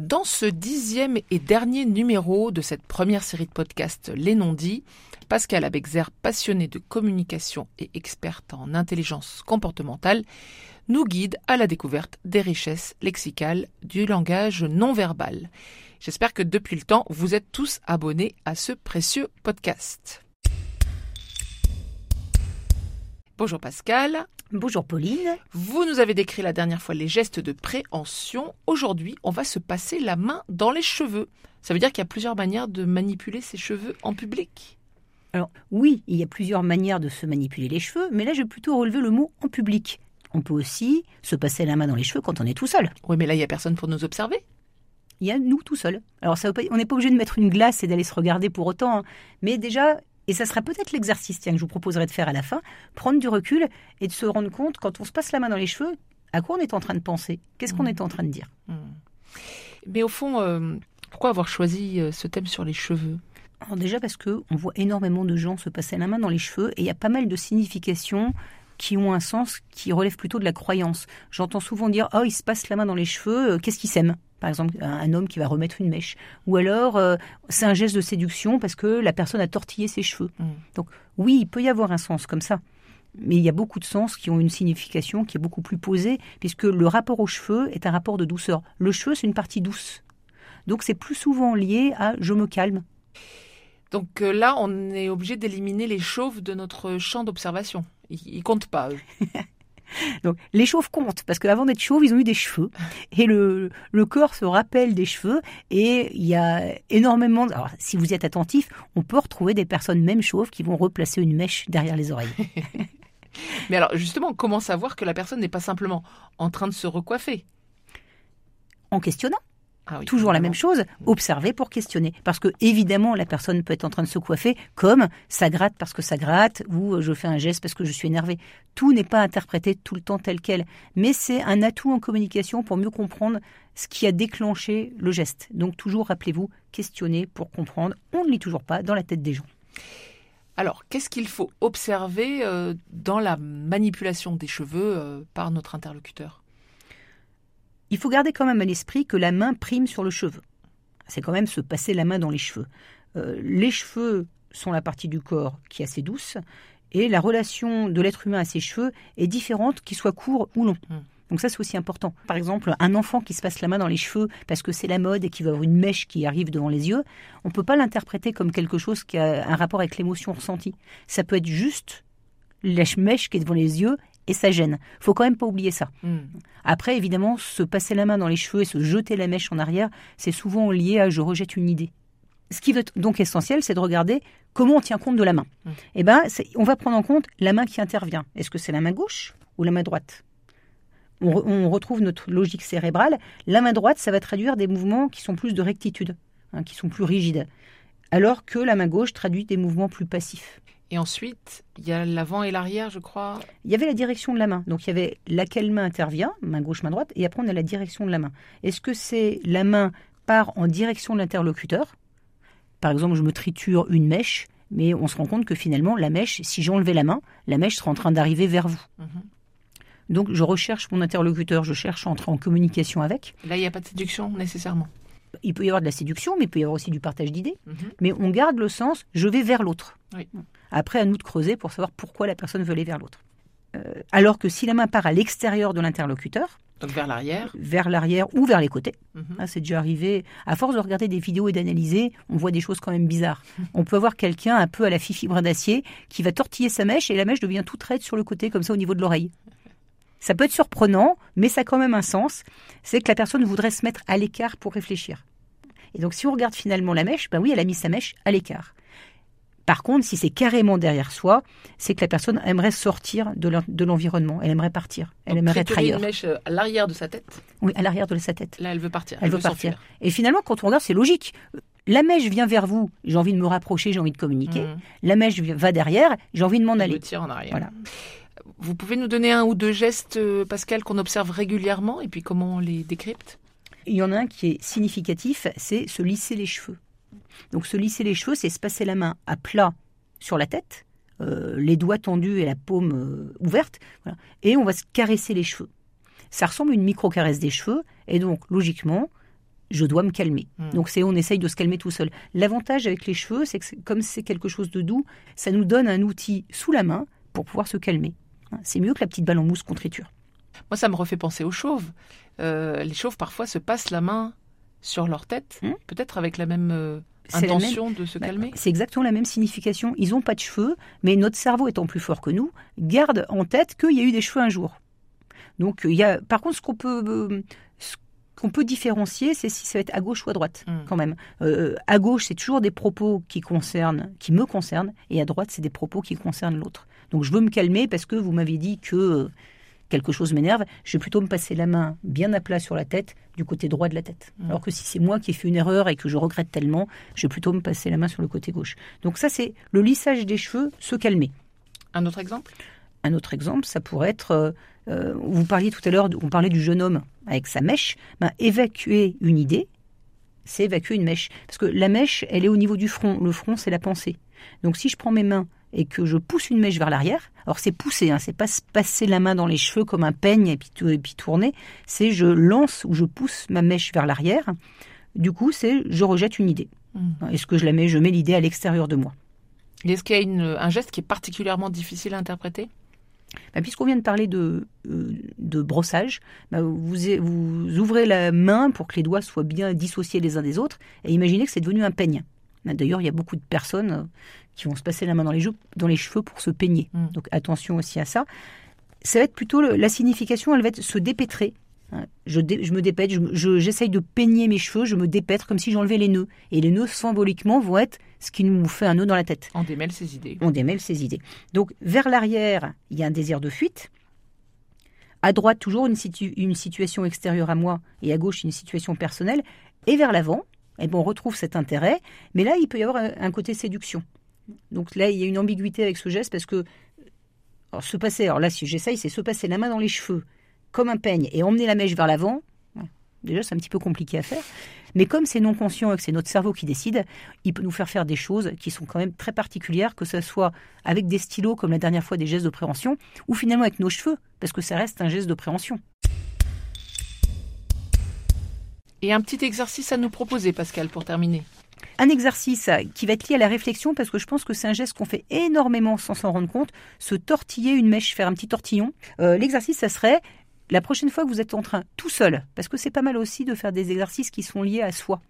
Dans ce dixième et dernier numéro de cette première série de podcasts Les non-dits, Pascal Abexer, passionné de communication et experte en intelligence comportementale, nous guide à la découverte des richesses lexicales du langage non verbal. J'espère que depuis le temps, vous êtes tous abonnés à ce précieux podcast. Bonjour Pascal. Bonjour Pauline. Vous nous avez décrit la dernière fois les gestes de préhension. Aujourd'hui, on va se passer la main dans les cheveux. Ça veut dire qu'il y a plusieurs manières de manipuler ses cheveux en public Alors oui, il y a plusieurs manières de se manipuler les cheveux, mais là je vais plutôt relever le mot en public. On peut aussi se passer la main dans les cheveux quand on est tout seul. Oui, mais là, il n'y a personne pour nous observer. Il y a nous tout seuls. Alors ça, on n'est pas obligé de mettre une glace et d'aller se regarder pour autant, hein. mais déjà et ça sera peut-être l'exercice tiens, que je vous proposerai de faire à la fin, prendre du recul et de se rendre compte, quand on se passe la main dans les cheveux, à quoi on est en train de penser? Qu'est-ce qu'on mmh. est en train de dire? Mmh. Mais au fond, euh, pourquoi avoir choisi euh, ce thème sur les cheveux? Alors Déjà parce que on voit énormément de gens se passer la main dans les cheveux et il y a pas mal de significations qui ont un sens qui relève plutôt de la croyance. J'entends souvent dire Oh, il se passe la main dans les cheveux, euh, qu'est-ce qu'il sème par exemple un homme qui va remettre une mèche. Ou alors, euh, c'est un geste de séduction parce que la personne a tortillé ses cheveux. Mm. Donc oui, il peut y avoir un sens comme ça. Mais il y a beaucoup de sens qui ont une signification qui est beaucoup plus posée, puisque le rapport aux cheveux est un rapport de douceur. Le cheveu, c'est une partie douce. Donc c'est plus souvent lié à je me calme. Donc euh, là, on est obligé d'éliminer les chauves de notre champ d'observation. Ils, ne comptent pas, eux. Donc les chauves comptent parce qu'avant d'être chauves, ils ont eu des cheveux et le, le, corps se rappelle des cheveux et il y a énormément. Alors si vous êtes attentif, on peut retrouver des personnes même chauves qui vont replacer une mèche derrière les oreilles. Mais alors justement, comment savoir que la personne n'est pas simplement en train de se recoiffer? En questionnant. Ah Toujours la même chose, observer pour questionner. Parce que évidemment, la personne peut être en train de se coiffer comme ça gratte parce que ça gratte ou euh, je fais un geste parce que je suis énervé. Tout n'est pas interprété tout le temps tel quel. Mais c'est un atout en communication pour mieux comprendre ce qui a déclenché le geste. Donc toujours, rappelez-vous, questionner pour comprendre. On ne lit toujours pas dans la tête des gens. Alors, qu'est-ce qu'il faut observer euh, dans la manipulation des cheveux euh, par notre interlocuteur? Il faut garder quand même à l'esprit que la main prime sur le cheveu. C'est quand même se passer la main dans les cheveux. Euh, les cheveux sont la partie du corps qui est assez douce, et la relation de l'être humain à ses cheveux est différente, qu'ils soient courts ou longs. Hmm. Donc ça, c'est aussi important. Par exemple, un enfant qui se passe la main dans les cheveux parce que c'est la mode et qui va avoir une mèche qui arrive devant les yeux, on ne peut pas l'interpréter comme quelque chose qui a un rapport avec l'émotion ressentie. Ça peut être juste la mèche qui est devant les yeux et ça gêne. Faut quand même pas oublier ça. Hmm. Après, évidemment, se passer la main dans les cheveux et se jeter la mèche en arrière, c'est souvent lié à je rejette une idée. Ce qui est donc essentiel, c'est de regarder comment on tient compte de la main. Hmm. Eh ben, on va prendre en compte la main qui intervient. Est-ce que c'est la main gauche ou la main droite? On, retrouve notre logique cérébrale. La main droite, ça va traduire des mouvements qui sont plus de rectitude, hein, qui sont plus rigides, alors que la main gauche traduit des mouvements plus passifs. Et ensuite, il y a l'avant et l'arrière, je crois. Il y avait la direction de la main. Donc il y avait laquelle main intervient, main gauche, main droite, et après on a la direction de la main. Est-ce que c'est la main part en direction de l'interlocuteur? Par exemple, je me triture une mèche, mais on se rend compte que finalement, la mèche, si j'enlevais la main, la mèche serait en train d'arriver vers vous. Mhm. Donc je recherche mon interlocuteur, je cherche à entrer en communication avec. Là, il n'y a pas de séduction nécessairement. Il peut y avoir de la séduction, mais il peut y avoir aussi du partage d'idées. Mhm. Mais on garde le sens, je vais vers l'autre. Oui. Après, à nous de creuser pour savoir pourquoi la personne veut aller vers l'autre. Euh, alors que si la main part à l'extérieur de l'interlocuteur, donc vers l'arrière Vers l'arrière ou vers les côtés. Mhm. Ah, c'est déjà arrivé. À force de regarder des vidéos et d'analyser, on voit des choses quand même bizarres. On peut avoir quelqu'un un peu à la fifi brin d'acier qui va tortiller sa mèche et la mèche devient toute raide sur le côté, comme ça au niveau de l'oreille. Ça peut être surprenant, mais ça a quand même un sens. C'est que la personne voudrait se mettre à l'écart pour réfléchir. Et donc si on regarde finalement la mèche, ben oui, elle a mis sa mèche à l'écart. Par contre, si c'est carrément derrière soi, c'est que la personne aimerait sortir de l'environnement, elle aimerait partir, elle aimerait être ailleurs. une mèche euh, à l'arrière de sa tête Oui, à l'arrière de sa tête. Là, elle veut partir. Elle, veut, partir. Et finalement, quand on regarde, c'est logique. La mèche vient vers vous, j'ai envie de me rapprocher, j'ai envie de communiquer. Mmh. La mèche va derrière, j'ai envie de m'en aller. tire en arrière. Voilà. Vous pouvez nous donner un ou deux gestes, euh, Pascal, qu'on observe régulièrement et puis comment on les décrypte? Il y en a un qui est significatif, c'est se lisser les cheveux. Donc se lisser les cheveux, c'est se passer la main à plat sur la tête, euh, les doigts tendus et la paume euh, ouverte, et on va se caresser les cheveux. Ça ressemble à une micro-caresse des cheveux, et donc logiquement, je dois me calmer. Hmm. Donc c'est on essaye de se calmer tout seul. L'avantage avec les cheveux, c'est que comme c'est quelque chose de doux, ça nous donne un outil sous la main pour pouvoir se calmer. C'est mieux que la petite balle en mousse qu'on triture. Moi, ça me refait penser aux chauves. Euh, les chauves, parfois, se passent la main sur leur tête, Hmm. peut-être avec la même euh, la intention de se Bah, calmer. C'est exactement la même signification. Ils n'ont pas de cheveux, mais notre cerveau étant plus fort que nous, garde en tête qu'il y a eu des cheveux un jour. Donc il y a, par contre, ce qu'on peut, euh, ce qu'on peut différencier, c'est si ça va être à gauche ou à droite, Hmm. quand même. Euh, à gauche, c'est toujours des propos qui concernent, qui me concernent, et à droite, c'est des propos qui concernent l'autre. Donc je veux me calmer parce que vous m'avez dit que euh, quelque chose m'énerve. Je vais plutôt me passer la main bien à plat sur la tête, du côté droit de la tête. Hmm. Alors que si c'est moi qui ai fait une erreur et que je regrette tellement, je vais plutôt me passer la main sur le côté gauche. Donc ça, c'est le lissage des cheveux, se calmer. Un autre exemple? Un autre exemple, ça pourrait être, euh, euh, vous parliez tout à l'heure, on parlait du jeune homme avec sa mèche, ben, évacuer une idée, c'est évacuer une mèche. Parce que la mèche, elle est au niveau du front. Le front, c'est la pensée. Donc si je prends mes mains et que je pousse une mèche vers l'arrière, alors c'est pousser, hein, c'est pas se passer la main dans les cheveux comme un peigne et puis, tou- et puis tourner, c'est je lance ou je pousse ma mèche vers l'arrière. Du coup, c'est je rejette une idée. Hmm. Est-ce que je la mets Je mets l'idée à l'extérieur de moi? Est-ce qu'il y a une- un geste qui est particulièrement difficile à interpréter? Bah, Puisqu'on vient de parler de, euh, de brossage, bah, vous, vous ouvrez la main pour que les doigts soient bien dissociés les uns des autres et imaginez que c'est devenu un peigne. D'ailleurs, il y a beaucoup de personnes euh, qui vont se passer la main dans les, jou- dans les cheveux pour se peigner. Mm. Donc attention aussi à ça. Ça va être plutôt le- la signification, elle va être se dépêtrer. hein. Je, dé- je me je- j'essaye de peigner mes cheveux, je me dépètre comme si j'enlevais les nœuds. Et les nœuds, symboliquement, vont être ce qui nous fait un nœud dans la tête On démêle ses idées. on démêle ses idées. Donc vers l'arrière, il y a un désir de fuite. À droite, toujours une, situ- une situation extérieure à moi et à gauche, une situation personnelle. Et vers l'avant, eh ben, on retrouve cet intérêt. Mais là, il peut y avoir un, côté séduction. Donc là, il y a une ambiguïté avec ce geste parce que alors, se passer, alors là, si j'essaye, c'est se passer la main dans les cheveux comme un peigne et emmener la mèche vers l'avant. Déjà, c'est un petit peu compliqué à faire. Mais comme c'est non conscient et que c'est notre cerveau qui décide, il peut nous faire faire des choses qui sont quand même très particulières, que ce soit avec des stylos, comme la dernière fois des gestes de préhension, ou finalement avec nos cheveux, parce que ça reste un geste de préhension. Et un petit exercice à nous proposer, Pascal, pour terminer. Un exercice qui va être lié à la réflexion, parce que je pense que c'est un geste qu'on fait énormément sans s'en rendre compte, se tortiller une mèche, faire un petit tortillon. Euh, L'exercice, ça serait la prochaine fois que vous êtes en train, tout seul, parce que c'est pas mal aussi de faire des exercices qui sont liés à soi.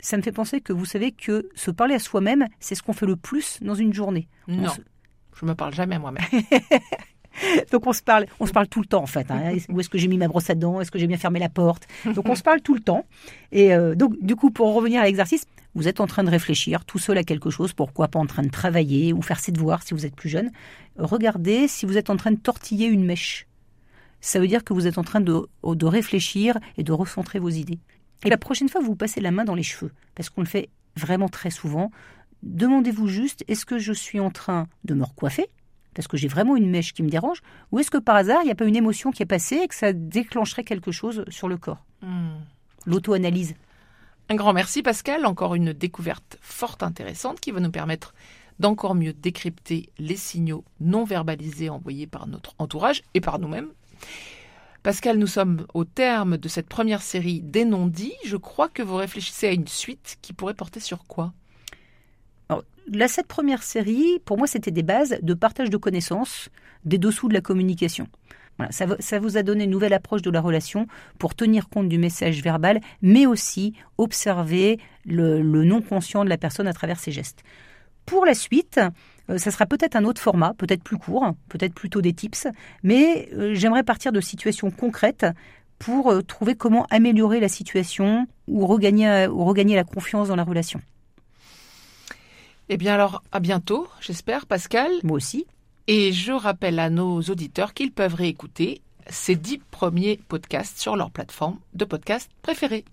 Ça me fait penser que vous savez que se parler à soi-même, c'est ce qu'on fait le plus dans une journée. On Non, se- je me parle jamais à moi-même. Donc on se parle, on se parle tout le temps en fait. hein. Où est-ce que j'ai mis ma brosse à dents? Est-ce que j'ai bien fermé la porte? Donc on se parle tout le temps. Et euh, donc du coup, pour revenir à l'exercice, vous êtes en train de réfléchir tout seul à quelque chose. Pourquoi pas en train de travailler ou faire ses devoirs si vous êtes plus jeune. Regardez si vous êtes en train de tortiller une mèche. Ça veut dire que vous êtes en train de, de réfléchir et de recentrer vos idées. Et la prochaine fois, vous passez la main dans les cheveux, parce qu'on le fait vraiment très souvent. Demandez-vous juste, est-ce que je suis en train de me recoiffer? Parce que j'ai vraiment une mèche qui me dérange, ou est-ce que par hasard, il n'y a pas une émotion qui est passée et que ça déclencherait quelque chose sur le corps? Hmm. L'auto-analyse. Un grand merci Pascal, encore une découverte fort intéressante qui va nous permettre d'encore mieux décrypter les signaux non verbalisés envoyés par notre entourage et par nous-mêmes. Pascal, nous sommes au terme de cette première série des non-dits. Je crois que vous réfléchissez à une suite qui pourrait porter sur quoi? La cette première série, pour moi, c'était des bases de partage de connaissances des dessous de la communication. Voilà, ça, vous a donné une nouvelle approche de la relation pour tenir compte du message verbal, mais aussi observer le, non conscient de la personne à travers ses gestes. Pour la suite, euh, ça sera peut-être un autre format, peut-être plus court, peut-être plutôt des tips, mais euh, j'aimerais partir de situations concrètes pour euh, trouver comment améliorer la situation ou regagner la confiance dans la relation. Eh bien alors, à bientôt, j'espère Pascal. Moi aussi. Et je rappelle à nos auditeurs qu'ils peuvent réécouter ces dix premiers podcasts sur leur plateforme de podcast préférée.